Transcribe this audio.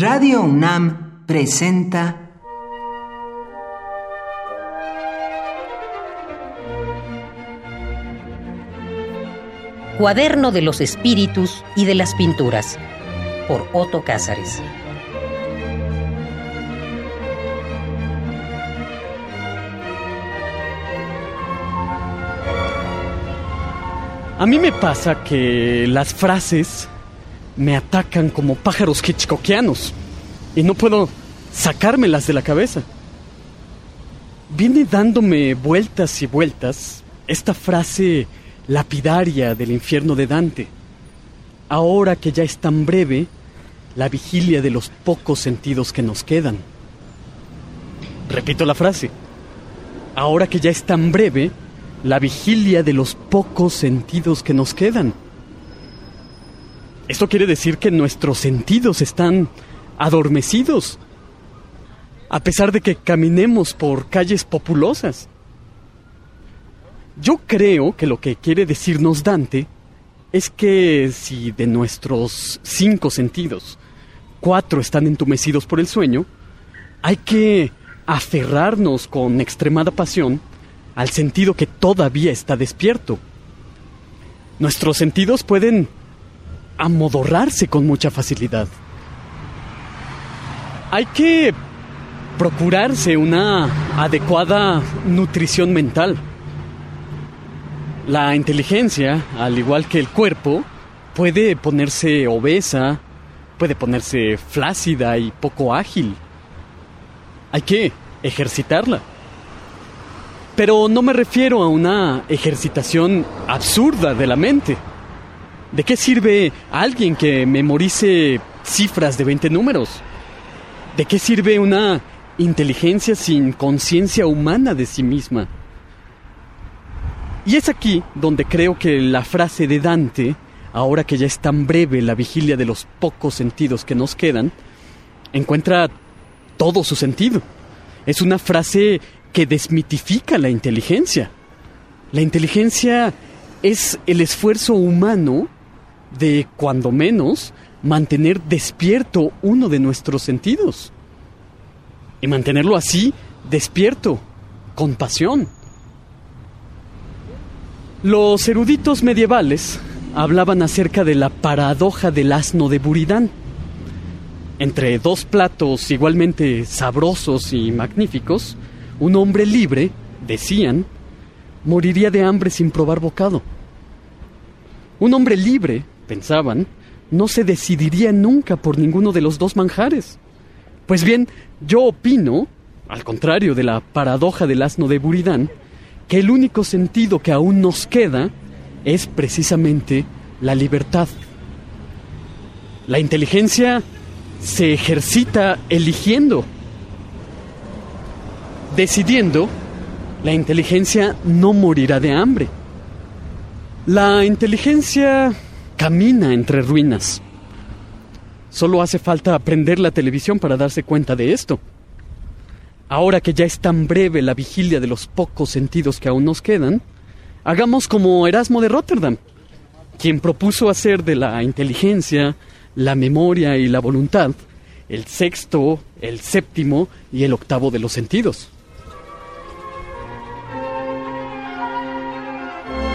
Radio UNAM presenta Cuaderno de los Espíritus y de las Pinturas por Otto Cázares. A mí me pasa que las frases me atacan como pájaros hitchcockianos y no puedo sacármelas de la cabeza. Viene dándome vueltas y vueltas esta frase lapidaria del infierno de Dante. Ahora que ya es tan breve la vigilia de los pocos sentidos que nos quedan. Repito la frase. Ahora que ya es tan breve la vigilia de los pocos sentidos que nos quedan. Esto quiere decir que nuestros sentidos están adormecidos, a pesar de que caminemos por calles populosas. Yo creo que lo que quiere decirnos Dante es que si de nuestros cinco sentidos, cuatro están entumecidos por el sueño, hay que aferrarnos con extremada pasión al sentido que todavía está despierto. Nuestros sentidos pueden amodorrarse con mucha facilidad. Hay que procurarse una adecuada nutrición mental. La inteligencia, al igual que el cuerpo, puede ponerse obesa, puede ponerse flácida y poco ágil. Hay que ejercitarla. Pero no me refiero a una ejercitación absurda de la mente. ¿De qué sirve alguien que memorice cifras de 20 números? ¿De qué sirve una inteligencia sin conciencia humana de sí misma? Y es aquí donde creo que la frase de Dante, ahora que ya es tan breve la vigilia de los pocos sentidos que nos quedan, encuentra todo su sentido. Es una frase que desmitifica la inteligencia. La inteligencia es el esfuerzo humano de, cuando menos, mantener despierto uno de nuestros sentidos. Y mantenerlo así, despierto, con pasión. Los eruditos medievales hablaban acerca de la paradoja del asno de Buridán. Entre dos platos igualmente sabrosos y magníficos, un hombre libre, decían, moriría de hambre sin probar bocado. Un hombre libre, pensaban, no se decidiría nunca por ninguno de los dos manjares. Pues bien, yo opino, al contrario de la paradoja del asno de Buridán, que el único sentido que aún nos queda es precisamente la libertad. La inteligencia se ejercita eligiendo decidiendo, la inteligencia no morirá de hambre. La inteligencia camina entre ruinas. Solo hace falta aprender la televisión para darse cuenta de esto. Ahora que ya es tan breve la vigilia de los pocos sentidos que aún nos quedan, hagamos como Erasmo de Rotterdam, quien propuso hacer de la inteligencia, la memoria y la voluntad el sexto, el séptimo y el octavo de los sentidos.